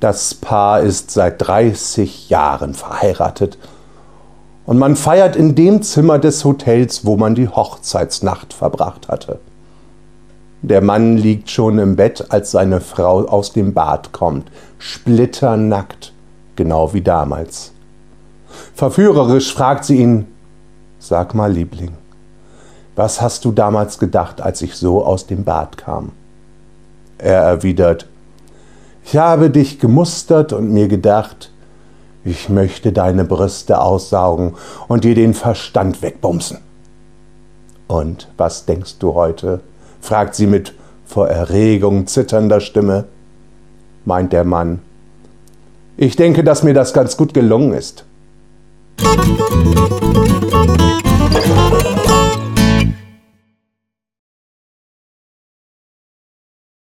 Das Paar ist seit 30 Jahren verheiratet und man feiert in dem Zimmer des Hotels, wo man die Hochzeitsnacht verbracht hatte. Der Mann liegt schon im Bett, als seine Frau aus dem Bad kommt, splitternackt, genau wie damals. Verführerisch fragt sie ihn, Sag mal, Liebling, was hast du damals gedacht, als ich so aus dem Bad kam? Er erwidert, ich habe dich gemustert und mir gedacht, ich möchte deine Brüste aussaugen und dir den Verstand wegbumsen. Und was denkst du heute? fragt sie mit vor Erregung zitternder Stimme. Meint der Mann. Ich denke, dass mir das ganz gut gelungen ist. Musik